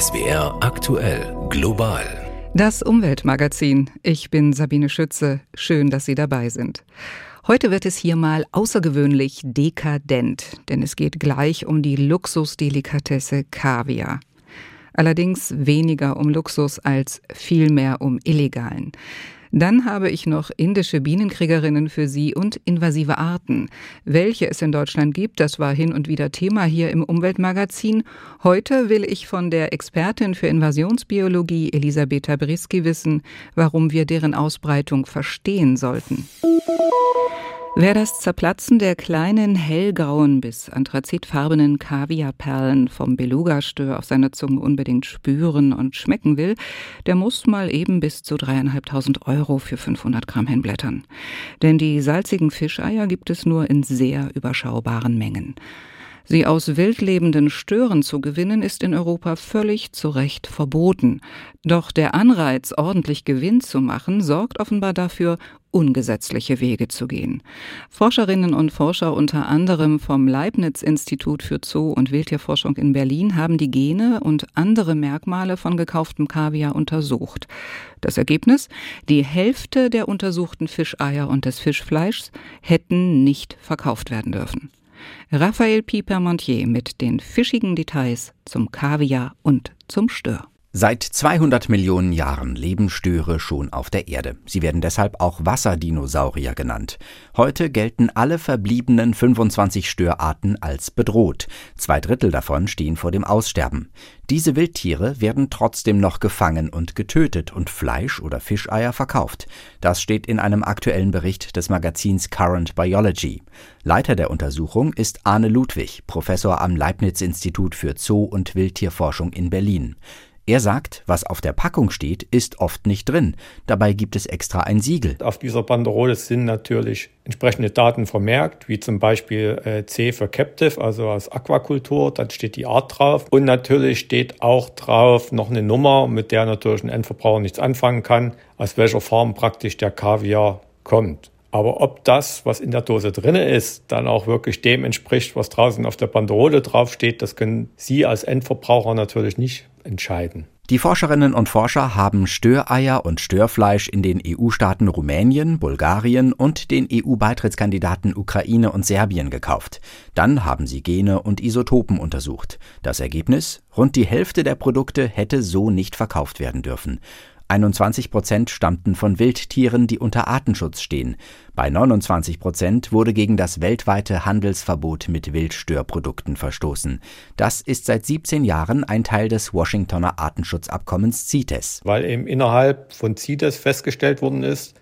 SWR aktuell global. Das Umweltmagazin. Ich bin Sabine Schütze. Schön, dass Sie dabei sind. Heute wird es hier mal außergewöhnlich dekadent, denn es geht gleich um die Luxusdelikatesse Kaviar. Allerdings weniger um Luxus als vielmehr um illegalen. Dann habe ich noch indische Bienenkriegerinnen für Sie und invasive Arten. Welche es in Deutschland gibt, das war hin und wieder Thema hier im Umweltmagazin. Heute will ich von der Expertin für Invasionsbiologie Elisabetta Brisky wissen, warum wir deren Ausbreitung verstehen sollten. Wer das Zerplatzen der kleinen hellgrauen bis anthrazitfarbenen Kaviarperlen vom Beluga-Stör auf seiner Zunge unbedingt spüren und schmecken will, der muss mal eben bis zu dreieinhalbtausend Euro für 500 Gramm hinblättern. Denn die salzigen Fischeier gibt es nur in sehr überschaubaren Mengen. Sie aus wildlebenden Stören zu gewinnen, ist in Europa völlig zu Recht verboten. Doch der Anreiz, ordentlich Gewinn zu machen, sorgt offenbar dafür, ungesetzliche Wege zu gehen. Forscherinnen und Forscher unter anderem vom Leibniz-Institut für Zoo- und Wildtierforschung in Berlin haben die Gene und andere Merkmale von gekauftem Kaviar untersucht. Das Ergebnis? Die Hälfte der untersuchten Fischeier und des Fischfleischs hätten nicht verkauft werden dürfen. Raphael Pieper-Montier mit den fischigen Details zum Kaviar und zum Stör. Seit 200 Millionen Jahren leben Störe schon auf der Erde. Sie werden deshalb auch Wasserdinosaurier genannt. Heute gelten alle verbliebenen 25 Störarten als bedroht. Zwei Drittel davon stehen vor dem Aussterben. Diese Wildtiere werden trotzdem noch gefangen und getötet und Fleisch oder Fischeier verkauft. Das steht in einem aktuellen Bericht des Magazins Current Biology. Leiter der Untersuchung ist Arne Ludwig, Professor am Leibniz-Institut für Zoo- und Wildtierforschung in Berlin. Er sagt, was auf der Packung steht, ist oft nicht drin. Dabei gibt es extra ein Siegel. Auf dieser Banderole sind natürlich entsprechende Daten vermerkt, wie zum Beispiel äh, C für Captive, also aus Aquakultur, dann steht die Art drauf. Und natürlich steht auch drauf noch eine Nummer, mit der natürlich ein Endverbraucher nichts anfangen kann, aus welcher Farm praktisch der Kaviar kommt. Aber ob das, was in der Dose drin ist, dann auch wirklich dem entspricht, was draußen auf der Banderole draufsteht, das können Sie als Endverbraucher natürlich nicht entscheiden. Die Forscherinnen und Forscher haben Störeier und Störfleisch in den EU-Staaten Rumänien, Bulgarien und den EU-Beitrittskandidaten Ukraine und Serbien gekauft. Dann haben sie Gene und Isotopen untersucht. Das Ergebnis? Rund die Hälfte der Produkte hätte so nicht verkauft werden dürfen. 21 Prozent stammten von Wildtieren, die unter Artenschutz stehen. Bei 29 Prozent wurde gegen das weltweite Handelsverbot mit Wildstörprodukten verstoßen. Das ist seit 17 Jahren ein Teil des Washingtoner Artenschutzabkommens CITES. Weil eben innerhalb von CITES festgestellt worden ist,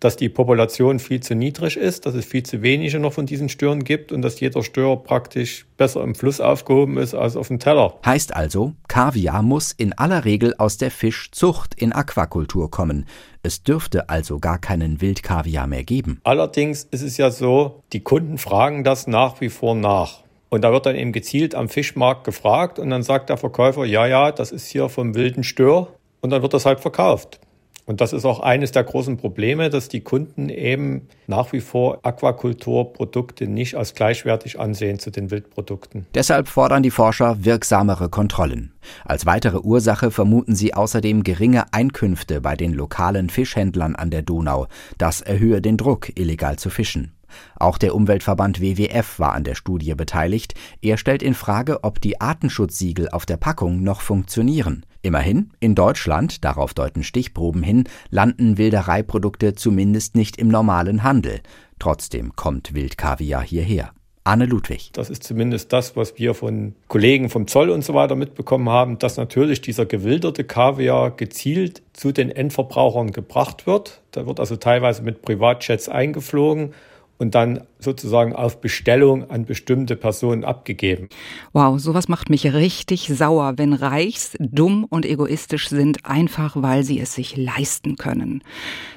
dass die Population viel zu niedrig ist, dass es viel zu wenige noch von diesen Stören gibt und dass jeder Stör praktisch besser im Fluss aufgehoben ist als auf dem Teller. Heißt also, Kaviar muss in aller Regel aus der Fischzucht in Aquakultur kommen. Es dürfte also gar keinen Wildkaviar mehr geben. Allerdings ist es ja so, die Kunden fragen das nach wie vor nach. Und da wird dann eben gezielt am Fischmarkt gefragt und dann sagt der Verkäufer, ja, ja, das ist hier vom wilden Stör und dann wird das halt verkauft. Und das ist auch eines der großen Probleme, dass die Kunden eben nach wie vor Aquakulturprodukte nicht als gleichwertig ansehen zu den Wildprodukten. Deshalb fordern die Forscher wirksamere Kontrollen. Als weitere Ursache vermuten sie außerdem geringe Einkünfte bei den lokalen Fischhändlern an der Donau. Das erhöhe den Druck, illegal zu fischen. Auch der Umweltverband WWF war an der Studie beteiligt. Er stellt in Frage, ob die Artenschutzsiegel auf der Packung noch funktionieren. Immerhin, in Deutschland, darauf deuten Stichproben hin, landen Wildereiprodukte zumindest nicht im normalen Handel. Trotzdem kommt Wildkaviar hierher. Anne Ludwig. Das ist zumindest das, was wir von Kollegen vom Zoll und so weiter mitbekommen haben, dass natürlich dieser gewilderte Kaviar gezielt zu den Endverbrauchern gebracht wird. Da wird also teilweise mit Privatjets eingeflogen und dann sozusagen auf Bestellung an bestimmte Personen abgegeben. Wow, sowas macht mich richtig sauer, wenn Reichs dumm und egoistisch sind, einfach weil sie es sich leisten können.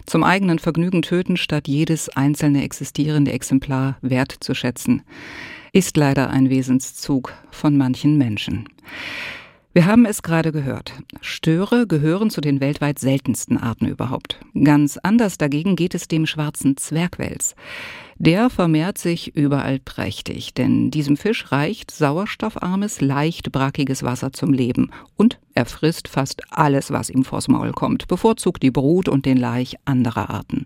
Zum eigenen Vergnügen töten, statt jedes einzelne existierende Exemplar wertzuschätzen, ist leider ein Wesenszug von manchen Menschen. Wir haben es gerade gehört. Störe gehören zu den weltweit seltensten Arten überhaupt. Ganz anders dagegen geht es dem schwarzen Zwergwels. Der vermehrt sich überall prächtig, denn diesem Fisch reicht sauerstoffarmes, leicht brackiges Wasser zum Leben und er frisst fast alles, was ihm vors Maul kommt, bevorzugt die Brut und den Laich anderer Arten.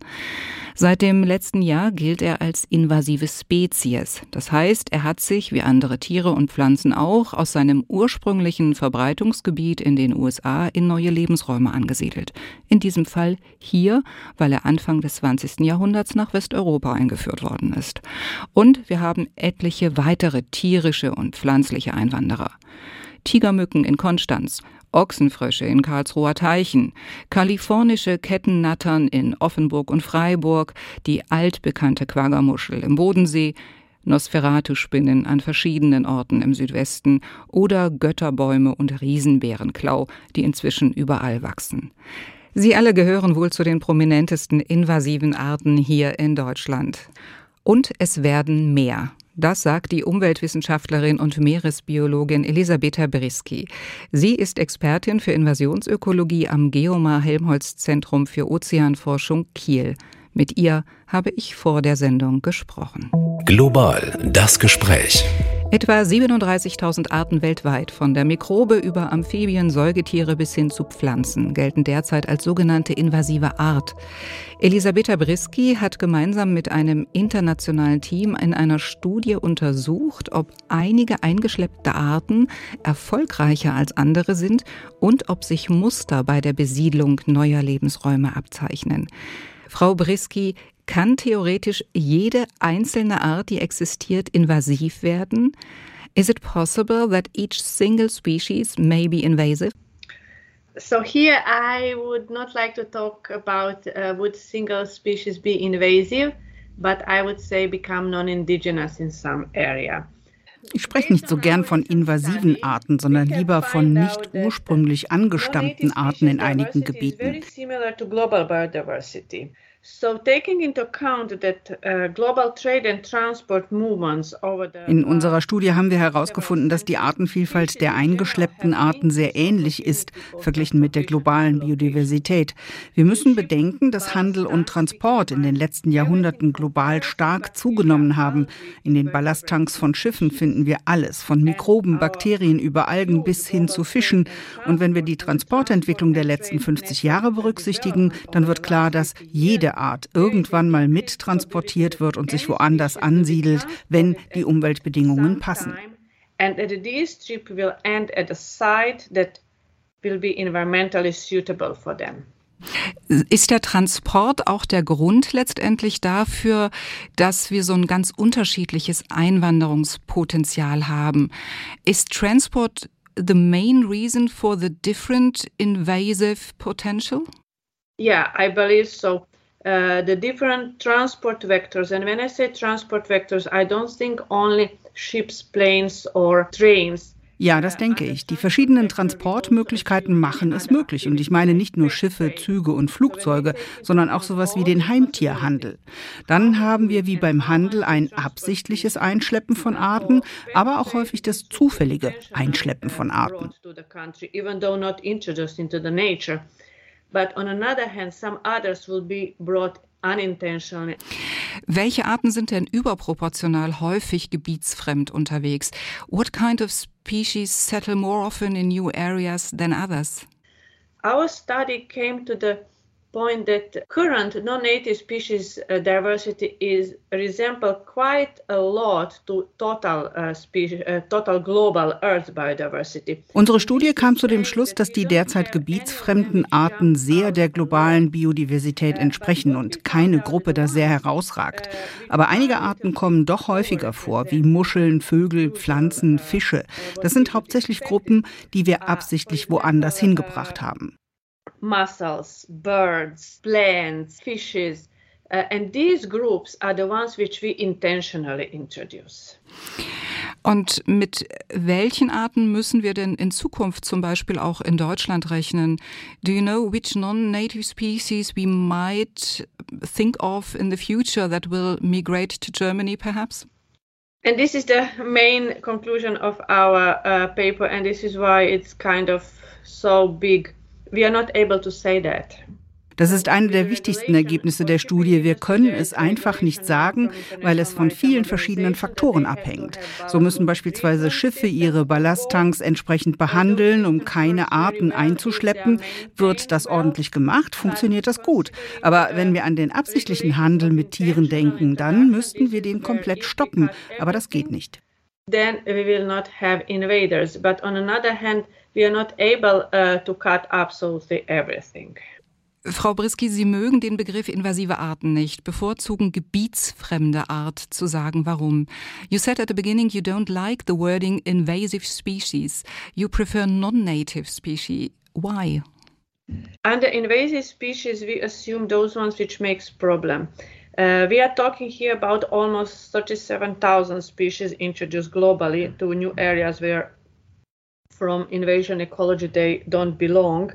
Seit dem letzten Jahr gilt er als invasive Spezies. Das heißt, er hat sich, wie andere Tiere und Pflanzen auch, aus seinem ursprünglichen Verbreitungsgebiet in den USA in neue Lebensräume angesiedelt. In diesem Fall hier, weil er Anfang des 20. Jahrhunderts nach Westeuropa eingeführt worden ist. Und wir haben etliche weitere tierische und pflanzliche Einwanderer. Tigermücken in Konstanz, Ochsenfrösche in Karlsruher Teichen, kalifornische Kettennattern in Offenburg und Freiburg, die altbekannte Quaggermuschel im Bodensee, Nosferatu-Spinnen an verschiedenen Orten im Südwesten oder Götterbäume und Riesenbärenklau, die inzwischen überall wachsen. Sie alle gehören wohl zu den prominentesten invasiven Arten hier in Deutschland. Und es werden mehr. Das sagt die Umweltwissenschaftlerin und Meeresbiologin Elisabetta Brisky. Sie ist Expertin für Invasionsökologie am Geomar Helmholtz Zentrum für Ozeanforschung Kiel. Mit ihr habe ich vor der Sendung gesprochen. Global das Gespräch. Etwa 37.000 Arten weltweit, von der Mikrobe über Amphibien, Säugetiere bis hin zu Pflanzen, gelten derzeit als sogenannte invasive Art. Elisabetta Brisky hat gemeinsam mit einem internationalen Team in einer Studie untersucht, ob einige eingeschleppte Arten erfolgreicher als andere sind und ob sich Muster bei der Besiedlung neuer Lebensräume abzeichnen. Frau Brisky, kann theoretisch jede einzelne Art, die existiert, invasiv werden? Is it possible that each single species may be invasive? So here I would not like to talk about uh, would single species be invasive, but I would say become non-indigenous in some area. Ich spreche nicht so gern von invasiven Arten, sondern lieber von nicht ursprünglich angestammten Arten in einigen Gebieten. Uh, In unserer Studie haben wir herausgefunden, dass die Artenvielfalt der eingeschleppten Arten sehr ähnlich ist, verglichen mit der globalen Biodiversität. Wir müssen bedenken, dass Handel und Transport in den letzten Jahrhunderten global stark zugenommen haben. In den Ballasttanks von Schiffen finden wir alles, von Mikroben, Bakterien über Algen bis hin zu Fischen. Und wenn wir die Transportentwicklung der letzten 50 Jahre berücksichtigen, dann wird klar, dass jede Art irgendwann mal mittransportiert wird und sich woanders ansiedelt, wenn die Umweltbedingungen passen. And that this trip will end at a site that will be environmentally suitable for them. Ist der Transport auch der Grund letztendlich dafür, dass wir so ein ganz unterschiedliches Einwanderungspotenzial haben? Ist Transport the main reason for the different invasive potential? Yeah, I believe so. Uh, the different transport vectors. And when I say transport vectors, I don't think only ships, planes or trains. Ja, das denke ich. Die verschiedenen Transportmöglichkeiten machen es möglich. Und ich meine nicht nur Schiffe, Züge und Flugzeuge, sondern auch sowas wie den Heimtierhandel. Dann haben wir wie beim Handel ein absichtliches Einschleppen von Arten, aber auch häufig das zufällige Einschleppen von Arten. But on another hand, some others will be brought unintentionally. Welche Arten sind denn überproportional häufig gebietsfremd unterwegs? What kind of species settle more often in new areas than others? Our study came to the point that current non-native species uh, diversity is resemble quite a lot to total uh, species, uh, total global Earth biodiversity. Unsere Studie kam zu dem Schluss, dass die derzeit gebietsfremden Arten sehr der globalen Biodiversität entsprechen und keine Gruppe da sehr herausragt. Aber einige Arten kommen doch häufiger vor, wie Muscheln, Vögel, Pflanzen, Fische. Das sind hauptsächlich Gruppen, die wir absichtlich woanders hingebracht haben. Mussels, birds, plants, fishes. Uh, and these groups are the ones which we intentionally introduce. Und mit welchen Arten müssen wir denn in Zukunft zum Beispiel auch in Deutschland rechnen? Do you know which non-native species we might think of in the future that will migrate to Germany perhaps? And this is the main conclusion of our uh, paper, and this is why it's kind of so big we are not able to say that. Das ist eine der wichtigsten Ergebnisse der Studie. Wir können es einfach nicht sagen, weil es von vielen verschiedenen Faktoren abhängt. So müssen beispielsweise Schiffe ihre Ballasttanks entsprechend behandeln, um keine Arten einzuschleppen. Wird das ordentlich gemacht, funktioniert das gut. Aber wenn wir an den absichtlichen Handel mit Tieren denken, dann müssten wir den komplett stoppen. Aber das geht nicht. Then we will not have invaders. But on another hand, we are not able uh, to cut absolutely everything. Frau Brisky, Sie mögen den Begriff invasive Arten nicht, bevorzugen gebietsfremde Art zu sagen. Warum? You said at the beginning you don't like the wording invasive species. You prefer non-native species. Why? Under invasive species, we assume those ones which makes problem. Uh, we are talking here about almost 37,000 species introduced globally to new areas where from invasion ecology they don't belong.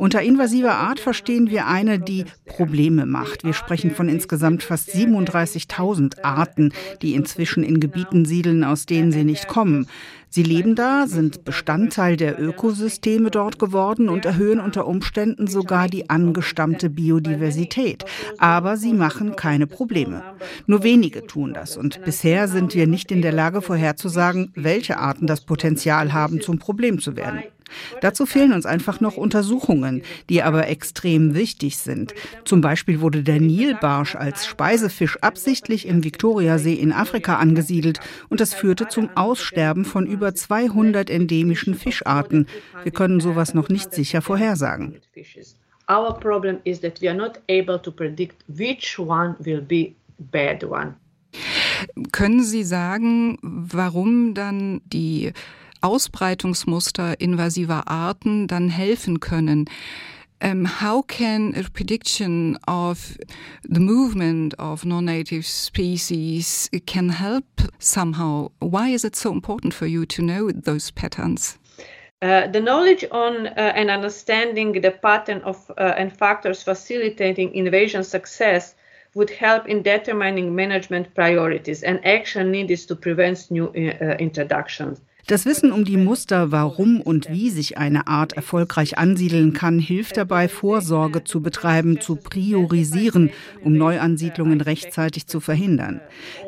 Unter invasiver Art verstehen wir eine, die Probleme macht. Wir sprechen von insgesamt fast 37.000 Arten, die inzwischen in Gebieten siedeln, aus denen sie nicht kommen. Sie leben da, sind Bestandteil der Ökosysteme dort geworden und erhöhen unter Umständen sogar die angestammte Biodiversität. Aber sie machen keine Probleme. Nur wenige tun das. Und bisher sind wir nicht in der Lage vorherzusagen, welche Arten das Potenzial haben, zum Problem zu werden. Dazu fehlen uns einfach noch Untersuchungen, die aber extrem wichtig sind. Zum Beispiel wurde der Nilbarsch als Speisefisch absichtlich im Viktoriasee in Afrika angesiedelt und das führte zum Aussterben von über 200 endemischen Fischarten. Wir können sowas noch nicht sicher vorhersagen. Our problem is that we are not able to predict which one will be bad one. Können Sie sagen, warum dann die Ausbreitungsmuster invasiver Arten dann helfen können. Um, how can a prediction of the movement of non-native species can help somehow? Why is it so important for you to know those patterns? Uh, the knowledge on uh, and understanding the pattern of uh, and factors facilitating invasion success would help in determining management priorities and action needed to prevent new uh, introductions. Das Wissen um die Muster, warum und wie sich eine Art erfolgreich ansiedeln kann, hilft dabei, Vorsorge zu betreiben, zu priorisieren, um Neuansiedlungen rechtzeitig zu verhindern.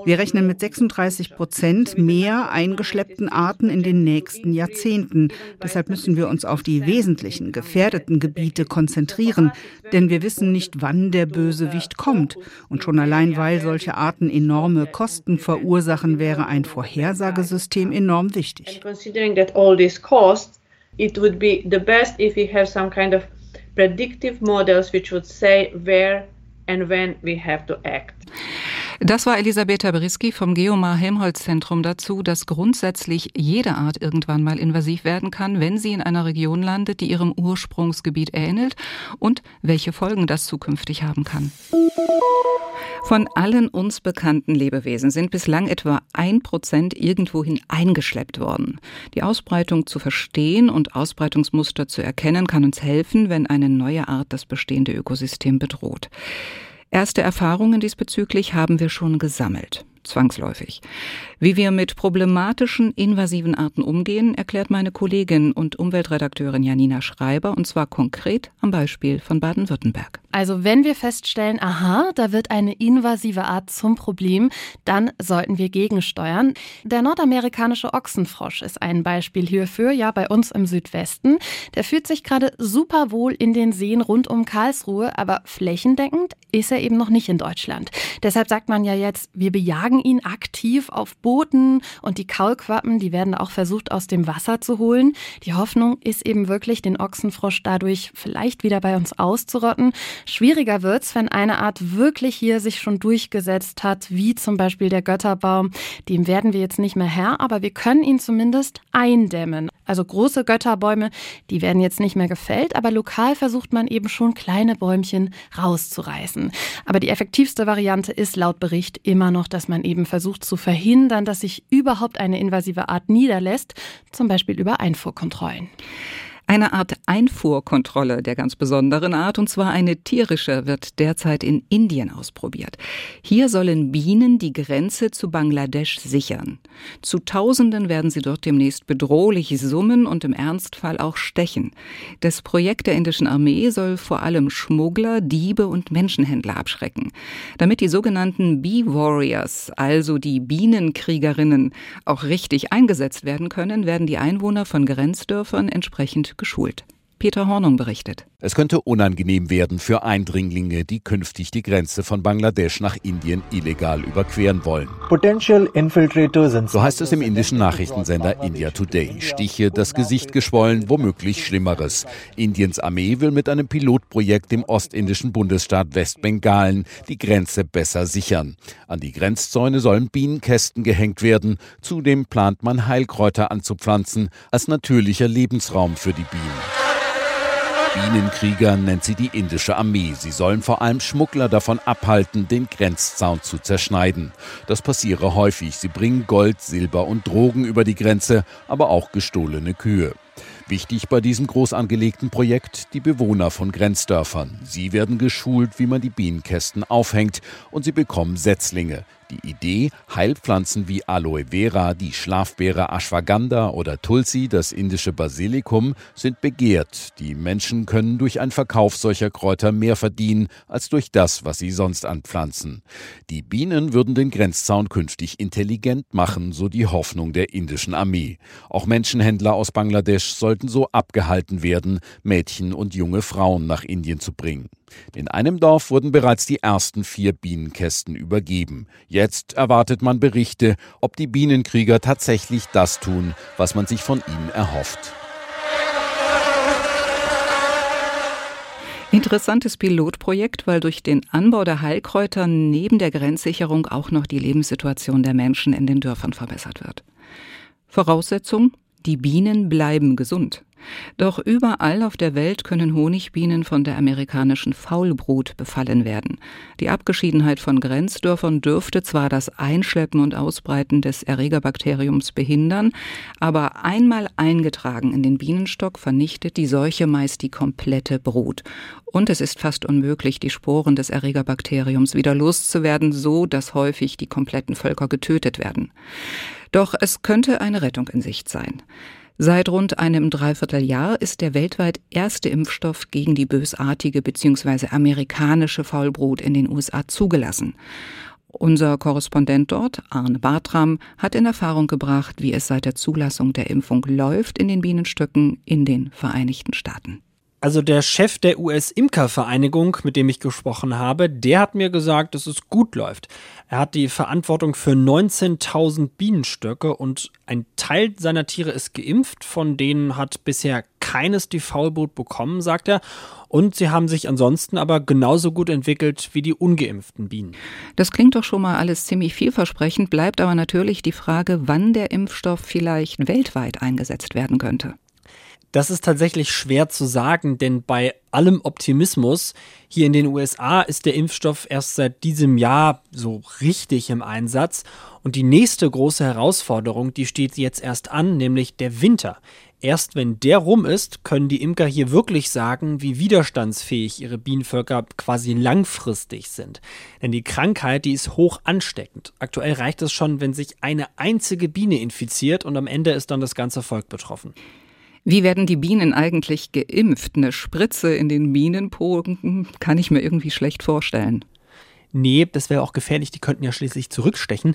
Wir rechnen mit 36 Prozent mehr eingeschleppten Arten in den nächsten Jahrzehnten. Deshalb müssen wir uns auf die wesentlichen gefährdeten Gebiete konzentrieren, denn wir wissen nicht, wann der Bösewicht kommt. Und schon allein, weil solche Arten enorme Kosten verursachen, wäre ein Vorhersagesystem enorm wichtig. And considering that all these costs, it would be the best if we have some kind of predictive models which would say where and when we have to act. Das war Elisabetta Beriski vom Geomar Helmholtz Zentrum dazu, dass grundsätzlich jede Art irgendwann mal invasiv werden kann, wenn sie in einer Region landet, die ihrem Ursprungsgebiet ähnelt und welche Folgen das zukünftig haben kann. Von allen uns bekannten Lebewesen sind bislang etwa ein Prozent irgendwohin eingeschleppt worden. Die Ausbreitung zu verstehen und Ausbreitungsmuster zu erkennen kann uns helfen, wenn eine neue Art das bestehende Ökosystem bedroht. Erste Erfahrungen diesbezüglich haben wir schon gesammelt zwangsläufig. Wie wir mit problematischen invasiven Arten umgehen, erklärt meine Kollegin und Umweltredakteurin Janina Schreiber, und zwar konkret am Beispiel von Baden-Württemberg. Also wenn wir feststellen, aha, da wird eine invasive Art zum Problem, dann sollten wir gegensteuern. Der nordamerikanische Ochsenfrosch ist ein Beispiel hierfür, ja bei uns im Südwesten. Der fühlt sich gerade super wohl in den Seen rund um Karlsruhe, aber flächendeckend ist er eben noch nicht in Deutschland. Deshalb sagt man ja jetzt, wir bejagen jagen ihn aktiv auf Booten und die Kaulquappen, die werden auch versucht aus dem Wasser zu holen. Die Hoffnung ist eben wirklich, den Ochsenfrosch dadurch vielleicht wieder bei uns auszurotten. Schwieriger wird's, wenn eine Art wirklich hier sich schon durchgesetzt hat, wie zum Beispiel der Götterbaum. Dem werden wir jetzt nicht mehr Herr, aber wir können ihn zumindest eindämmen. Also große Götterbäume, die werden jetzt nicht mehr gefällt, aber lokal versucht man eben schon kleine Bäumchen rauszureißen. Aber die effektivste Variante ist laut Bericht immer noch, dass man eben versucht zu verhindern, dass sich überhaupt eine invasive Art niederlässt, zum Beispiel über Einfuhrkontrollen. Eine Art Einfuhrkontrolle der ganz besonderen Art, und zwar eine tierische, wird derzeit in Indien ausprobiert. Hier sollen Bienen die Grenze zu Bangladesch sichern. Zu Tausenden werden sie dort demnächst bedrohlich summen und im Ernstfall auch stechen. Das Projekt der indischen Armee soll vor allem Schmuggler, Diebe und Menschenhändler abschrecken. Damit die sogenannten Bee Warriors, also die Bienenkriegerinnen, auch richtig eingesetzt werden können, werden die Einwohner von Grenzdörfern entsprechend geschult. Peter Hornung berichtet. Es könnte unangenehm werden für Eindringlinge, die künftig die Grenze von Bangladesch nach Indien illegal überqueren wollen. So heißt es im indischen Nachrichtensender India Today. Stiche, das Gesicht geschwollen, womöglich Schlimmeres. Indiens Armee will mit einem Pilotprojekt im ostindischen Bundesstaat Westbengalen die Grenze besser sichern. An die Grenzzäune sollen Bienenkästen gehängt werden. Zudem plant man Heilkräuter anzupflanzen als natürlicher Lebensraum für die Bienen. Bienenkrieger nennt sie die indische Armee. Sie sollen vor allem Schmuggler davon abhalten, den Grenzzaun zu zerschneiden. Das passiere häufig. Sie bringen Gold, Silber und Drogen über die Grenze, aber auch gestohlene Kühe. Wichtig bei diesem groß angelegten Projekt die Bewohner von Grenzdörfern. Sie werden geschult, wie man die Bienenkästen aufhängt und sie bekommen Setzlinge. Die Idee, Heilpflanzen wie Aloe Vera, die Schlafbeere Ashwagandha oder Tulsi, das indische Basilikum, sind begehrt. Die Menschen können durch einen Verkauf solcher Kräuter mehr verdienen als durch das, was sie sonst anpflanzen. Die Bienen würden den Grenzzaun künftig intelligent machen, so die Hoffnung der indischen Armee. Auch Menschenhändler aus Bangladesch sollten so abgehalten werden, Mädchen und junge Frauen nach Indien zu bringen. In einem Dorf wurden bereits die ersten vier Bienenkästen übergeben. Jetzt erwartet man Berichte, ob die Bienenkrieger tatsächlich das tun, was man sich von ihnen erhofft. Interessantes Pilotprojekt, weil durch den Anbau der Heilkräuter neben der Grenzsicherung auch noch die Lebenssituation der Menschen in den Dörfern verbessert wird. Voraussetzung, die Bienen bleiben gesund. Doch überall auf der Welt können Honigbienen von der amerikanischen Faulbrut befallen werden. Die Abgeschiedenheit von Grenzdörfern dürfte zwar das Einschleppen und Ausbreiten des Erregerbakteriums behindern, aber einmal eingetragen in den Bienenstock vernichtet die Seuche meist die komplette Brut. Und es ist fast unmöglich, die Sporen des Erregerbakteriums wieder loszuwerden, so dass häufig die kompletten Völker getötet werden. Doch es könnte eine Rettung in Sicht sein. Seit rund einem Dreivierteljahr ist der weltweit erste Impfstoff gegen die bösartige bzw. amerikanische Faulbrut in den USA zugelassen. Unser Korrespondent dort, Arne Bartram, hat in Erfahrung gebracht, wie es seit der Zulassung der Impfung läuft in den Bienenstöcken in den Vereinigten Staaten. Also der Chef der US-Imker-Vereinigung, mit dem ich gesprochen habe, der hat mir gesagt, dass es gut läuft. Er hat die Verantwortung für 19.000 Bienenstöcke und ein Teil seiner Tiere ist geimpft, von denen hat bisher keines die Faulbrut bekommen, sagt er. Und sie haben sich ansonsten aber genauso gut entwickelt wie die ungeimpften Bienen. Das klingt doch schon mal alles ziemlich vielversprechend, bleibt aber natürlich die Frage, wann der Impfstoff vielleicht weltweit eingesetzt werden könnte. Das ist tatsächlich schwer zu sagen, denn bei allem Optimismus hier in den USA ist der Impfstoff erst seit diesem Jahr so richtig im Einsatz. Und die nächste große Herausforderung, die steht jetzt erst an, nämlich der Winter. Erst wenn der rum ist, können die Imker hier wirklich sagen, wie widerstandsfähig ihre Bienenvölker quasi langfristig sind. Denn die Krankheit, die ist hoch ansteckend. Aktuell reicht es schon, wenn sich eine einzige Biene infiziert und am Ende ist dann das ganze Volk betroffen. Wie werden die Bienen eigentlich geimpft? Eine Spritze in den Bienenpogen kann ich mir irgendwie schlecht vorstellen. Nee, das wäre auch gefährlich, die könnten ja schließlich zurückstechen.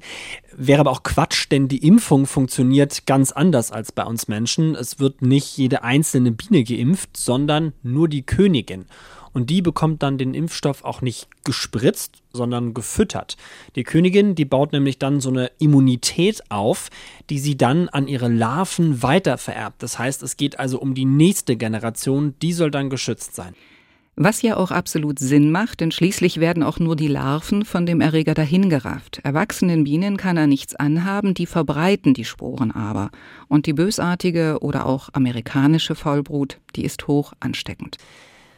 Wäre aber auch Quatsch, denn die Impfung funktioniert ganz anders als bei uns Menschen. Es wird nicht jede einzelne Biene geimpft, sondern nur die Königin. Und die bekommt dann den Impfstoff auch nicht gespritzt, sondern gefüttert. Die Königin, die baut nämlich dann so eine Immunität auf, die sie dann an ihre Larven weitervererbt. Das heißt, es geht also um die nächste Generation, die soll dann geschützt sein. Was ja auch absolut Sinn macht, denn schließlich werden auch nur die Larven von dem Erreger dahingerafft. Erwachsenen Bienen kann er nichts anhaben, die verbreiten die Sporen aber. Und die bösartige oder auch amerikanische Faulbrut, die ist hoch ansteckend.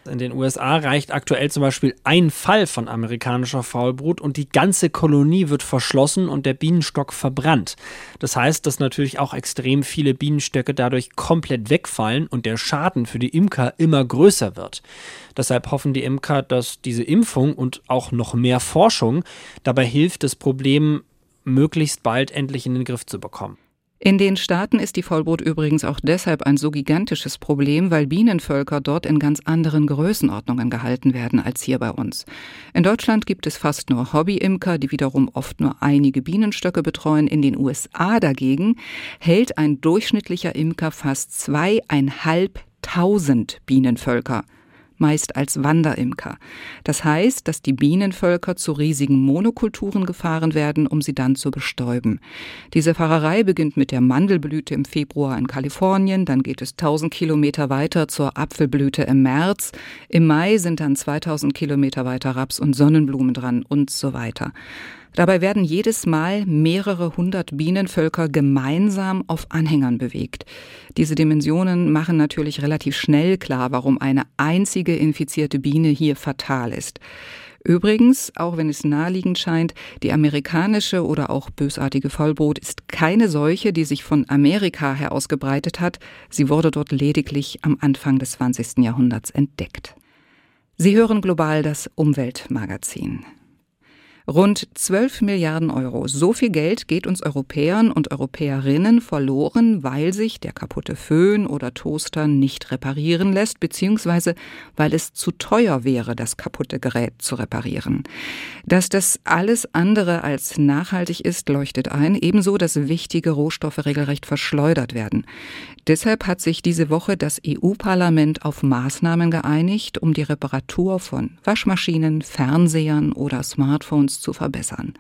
In den USA reicht aktuell zum Beispiel ein Fall von amerikanischer Faulbrut und die ganze Kolonie wird verschlossen und der Bienenstock verbrannt. Das heißt, dass natürlich auch extrem viele Bienenstöcke dadurch komplett wegfallen und der Schaden für die Imker immer größer wird. Deshalb hoffen die Imker, dass diese Impfung und auch noch mehr Forschung dabei hilft, das Problem möglichst bald endlich in den Griff zu bekommen. In den Staaten ist die Vollbrut übrigens auch deshalb ein so gigantisches Problem, weil Bienenvölker dort in ganz anderen Größenordnungen gehalten werden als hier bei uns. In Deutschland gibt es fast nur Hobbyimker, die wiederum oft nur einige Bienenstöcke betreuen. In den USA dagegen hält ein durchschnittlicher Imker fast zweieinhalbtausend Bienenvölker meist als Wanderimker. Das heißt, dass die Bienenvölker zu riesigen Monokulturen gefahren werden, um sie dann zu bestäuben. Diese Fahrerei beginnt mit der Mandelblüte im Februar in Kalifornien, dann geht es 1000 Kilometer weiter zur Apfelblüte im März, im Mai sind dann 2000 Kilometer weiter Raps und Sonnenblumen dran und so weiter. Dabei werden jedes Mal mehrere hundert Bienenvölker gemeinsam auf Anhängern bewegt. Diese Dimensionen machen natürlich relativ schnell klar, warum eine einzige infizierte Biene hier fatal ist. Übrigens, auch wenn es naheliegend scheint, die amerikanische oder auch bösartige Vollbrot ist keine Seuche, die sich von Amerika her ausgebreitet hat. Sie wurde dort lediglich am Anfang des 20. Jahrhunderts entdeckt. Sie hören global das Umweltmagazin. Rund 12 Milliarden Euro. So viel Geld geht uns Europäern und Europäerinnen verloren, weil sich der kaputte Föhn oder Toaster nicht reparieren lässt, beziehungsweise weil es zu teuer wäre, das kaputte Gerät zu reparieren. Dass das alles andere als nachhaltig ist, leuchtet ein, ebenso, dass wichtige Rohstoffe regelrecht verschleudert werden. Deshalb hat sich diese Woche das EU-Parlament auf Maßnahmen geeinigt, um die Reparatur von Waschmaschinen, Fernsehern oder Smartphones zu verbessern.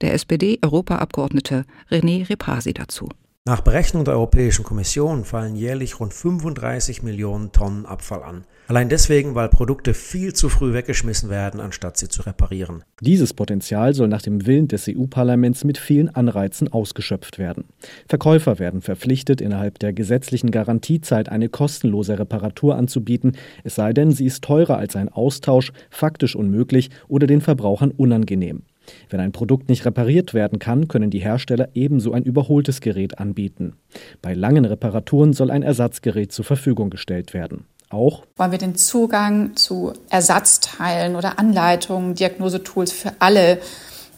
Der SPD-Europaabgeordnete René Repasi dazu. Nach Berechnung der Europäischen Kommission fallen jährlich rund 35 Millionen Tonnen Abfall an. Allein deswegen, weil Produkte viel zu früh weggeschmissen werden, anstatt sie zu reparieren. Dieses Potenzial soll nach dem Willen des EU-Parlaments mit vielen Anreizen ausgeschöpft werden. Verkäufer werden verpflichtet, innerhalb der gesetzlichen Garantiezeit eine kostenlose Reparatur anzubieten, es sei denn, sie ist teurer als ein Austausch, faktisch unmöglich oder den Verbrauchern unangenehm. Wenn ein Produkt nicht repariert werden kann, können die Hersteller ebenso ein überholtes Gerät anbieten. Bei langen Reparaturen soll ein Ersatzgerät zur Verfügung gestellt werden. Auch wollen wir den Zugang zu Ersatzteilen oder Anleitungen, Diagnosetools für alle,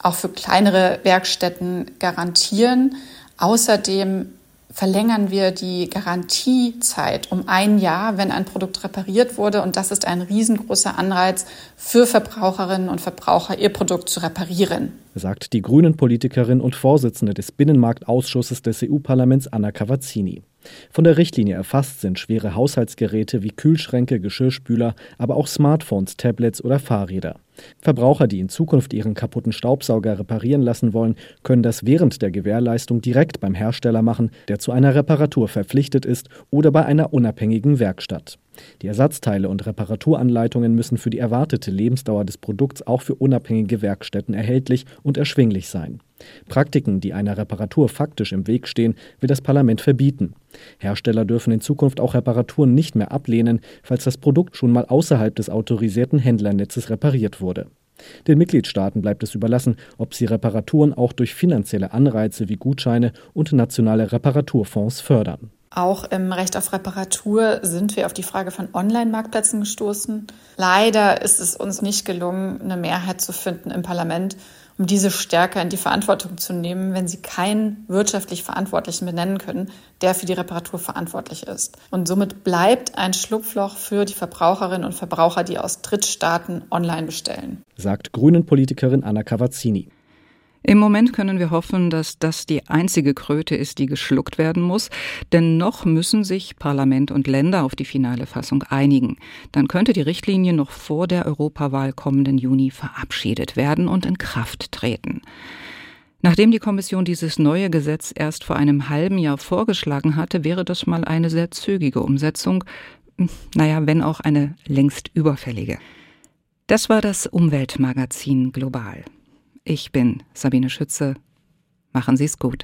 auch für kleinere Werkstätten garantieren. Außerdem verlängern wir die Garantiezeit um ein Jahr, wenn ein Produkt repariert wurde. Und das ist ein riesengroßer Anreiz für Verbraucherinnen und Verbraucher, ihr Produkt zu reparieren. Sagt die Grünen-Politikerin und Vorsitzende des Binnenmarktausschusses des EU-Parlaments Anna Cavazzini. Von der Richtlinie erfasst sind schwere Haushaltsgeräte wie Kühlschränke, Geschirrspüler, aber auch Smartphones, Tablets oder Fahrräder. Verbraucher, die in Zukunft ihren kaputten Staubsauger reparieren lassen wollen, können das während der Gewährleistung direkt beim Hersteller machen, der zu einer Reparatur verpflichtet ist, oder bei einer unabhängigen Werkstatt. Die Ersatzteile und Reparaturanleitungen müssen für die erwartete Lebensdauer des Produkts auch für unabhängige Werkstätten erhältlich und erschwinglich sein. Praktiken, die einer Reparatur faktisch im Weg stehen, will das Parlament verbieten. Hersteller dürfen in Zukunft auch Reparaturen nicht mehr ablehnen, falls das Produkt schon mal außerhalb des autorisierten Händlernetzes repariert wurde. Den Mitgliedstaaten bleibt es überlassen, ob sie Reparaturen auch durch finanzielle Anreize wie Gutscheine und nationale Reparaturfonds fördern. Auch im Recht auf Reparatur sind wir auf die Frage von Online-Marktplätzen gestoßen. Leider ist es uns nicht gelungen, eine Mehrheit zu finden im Parlament, um diese stärker in die Verantwortung zu nehmen, wenn sie keinen wirtschaftlich Verantwortlichen benennen können, der für die Reparatur verantwortlich ist. Und somit bleibt ein Schlupfloch für die Verbraucherinnen und Verbraucher, die aus Drittstaaten online bestellen. Sagt Grünen-Politikerin Anna Cavazzini. Im Moment können wir hoffen, dass das die einzige Kröte ist, die geschluckt werden muss, denn noch müssen sich Parlament und Länder auf die finale Fassung einigen. Dann könnte die Richtlinie noch vor der Europawahl kommenden Juni verabschiedet werden und in Kraft treten. Nachdem die Kommission dieses neue Gesetz erst vor einem halben Jahr vorgeschlagen hatte, wäre das mal eine sehr zügige Umsetzung, naja, wenn auch eine längst überfällige. Das war das Umweltmagazin Global. Ich bin Sabine Schütze. Machen Sie es gut.